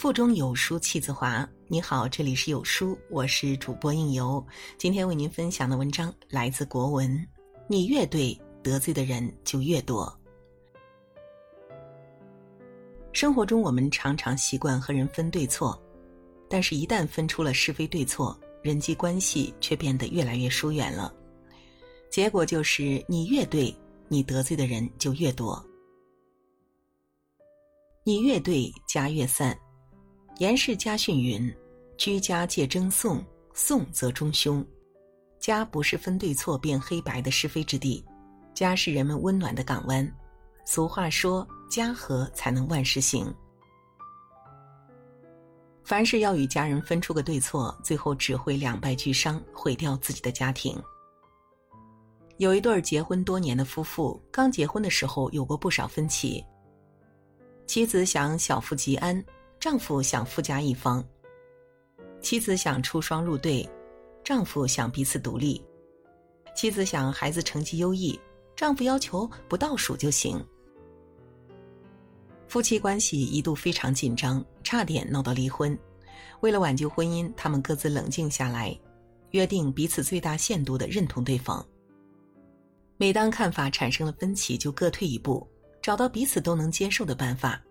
腹中有书气自华。你好，这里是有书，我是主播应由。今天为您分享的文章来自国文。你越对，得罪的人就越多。生活中，我们常常习惯和人分对错，但是，一旦分出了是非对错，人际关系却变得越来越疏远了。结果就是，你越对，你得罪的人就越多。你越对，家越散。严氏家训云：“居家戒争讼，讼则中凶。家不是分对错辨黑白的是非之地，家是人们温暖的港湾。俗话说：家和才能万事兴。凡事要与家人分出个对错，最后只会两败俱伤，毁掉自己的家庭。有一对结婚多年的夫妇，刚结婚的时候有过不少分歧。妻子想小富即安。丈夫想富家一方，妻子想出双入对，丈夫想彼此独立。妻子想孩子成绩优异，丈夫要求不倒数就行。夫妻关系一度非常紧张，差点闹到离婚。为了挽救婚姻，他们各自冷静下来，约定彼此最大限度的认同对方。每当看法产生了分歧，就各退一步，找到彼此都能接受的办法。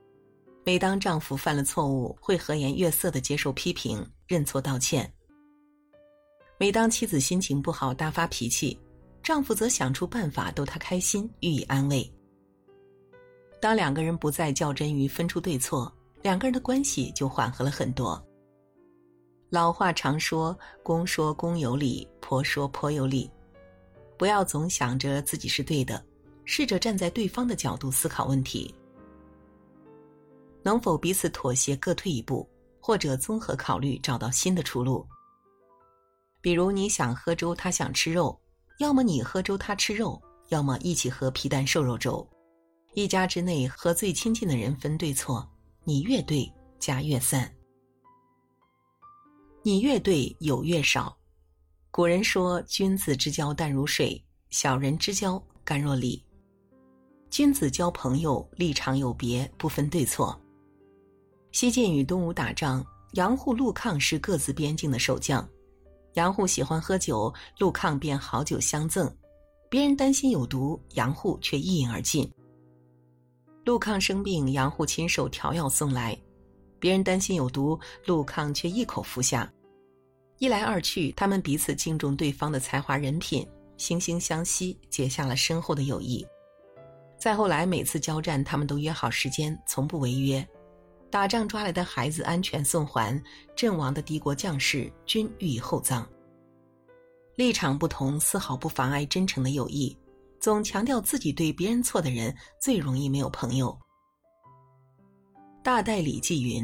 每当丈夫犯了错误，会和颜悦色的接受批评、认错道歉；每当妻子心情不好大发脾气，丈夫则想出办法逗她开心，予以安慰。当两个人不再较真于分出对错，两个人的关系就缓和了很多。老话常说：“公说公有理，婆说婆有理。”不要总想着自己是对的，试着站在对方的角度思考问题。能否彼此妥协，各退一步，或者综合考虑，找到新的出路？比如你想喝粥，他想吃肉，要么你喝粥，他吃肉，要么一起喝皮蛋瘦肉粥。一家之内和最亲近的人分对错，你越对，家越散；你越对，友越少。古人说：“君子之交淡如水，小人之交甘若醴。”君子交朋友，立场有别，不分对错。西晋与东吴打仗，杨户、陆抗是各自边境的守将。杨户喜欢喝酒，陆抗便好酒相赠。别人担心有毒，杨户却一饮而尽。陆抗生病，杨户亲手调药送来。别人担心有毒，陆抗却一口服下。一来二去，他们彼此敬重对方的才华人品，惺惺相惜，结下了深厚的友谊。再后来，每次交战，他们都约好时间，从不违约。打仗抓来的孩子安全送还，阵亡的敌国将士均予以厚葬。立场不同，丝毫不妨碍真诚的友谊。总强调自己对别人错的人，最容易没有朋友。大代礼记云：“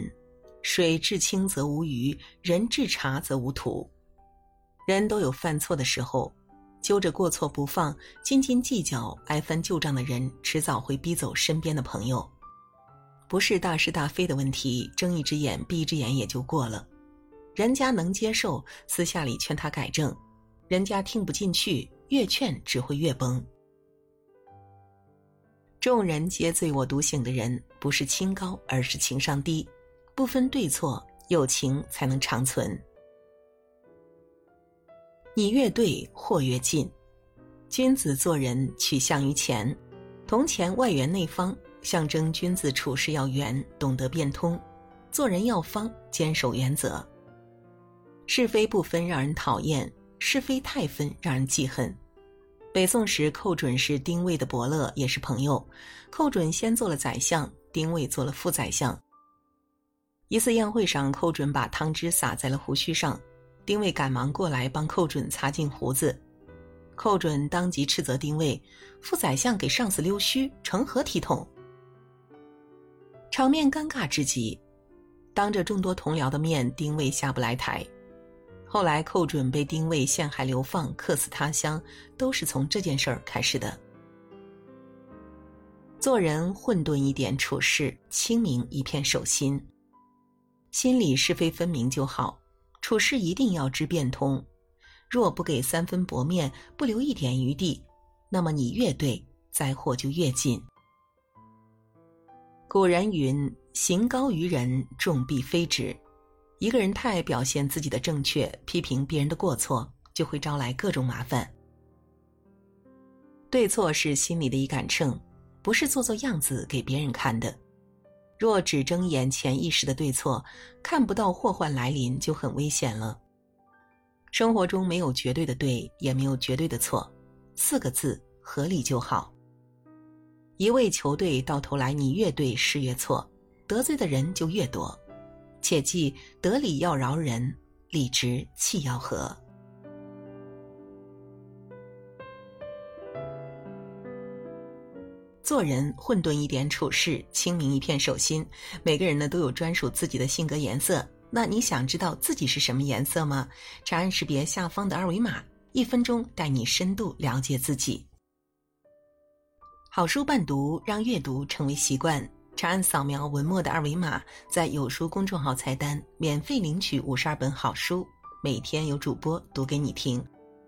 水至清则无鱼，人至察则无徒。”人都有犯错的时候，揪着过错不放，斤斤计较、爱翻旧账的人，迟早会逼走身边的朋友。不是大是大非的问题，睁一只眼闭一只眼也就过了。人家能接受，私下里劝他改正；人家听不进去，越劝只会越崩。众人皆醉我独醒的人，不是清高，而是情商低。不分对错，友情才能长存。你越对，祸越近。君子做人取向于钱，铜钱外圆内方。象征君子处事要圆，懂得变通；做人要方，坚守原则。是非不分让人讨厌，是非太分让人记恨。北宋时，寇准是丁谓的伯乐，也是朋友。寇准先做了宰相，丁谓做了副宰相。一次宴会上，寇准把汤汁洒在了胡须上，丁谓赶忙过来帮寇准擦净胡子。寇准当即斥责丁谓：“副宰相给上司溜须，成何体统？”场面尴尬至极，当着众多同僚的面，丁谓下不来台。后来寇准被丁谓陷害流放，客死他乡，都是从这件事儿开始的。做人混沌一点，处事清明一片，守心，心里是非分明就好。处事一定要知变通，若不给三分薄面，不留一点余地，那么你越对，灾祸就越近。古人云：“行高于人，重必非之。一个人太爱表现自己的正确，批评别人的过错，就会招来各种麻烦。对错是心里的一杆秤，不是做做样子给别人看的。若只睁眼前一时的对错，看不到祸患来临，就很危险了。生活中没有绝对的对，也没有绝对的错，四个字：合理就好。一味求对，到头来你越对事越错，得罪的人就越多。切记得理要饶人，理直气要和。做人混沌一点处事，清明一片手心。每个人呢都有专属自己的性格颜色。那你想知道自己是什么颜色吗？长按识别下方的二维码，一分钟带你深度了解自己。好书伴读，让阅读成为习惯。长按扫描文末的二维码，在有书公众号菜单免费领取五十二本好书，每天有主播读给你听。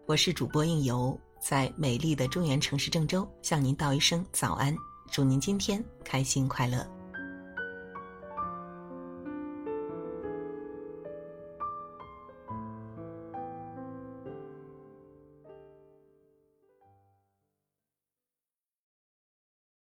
我是主播应由，在美丽的中原城市郑州向您道一声早安，祝您今天开心快乐。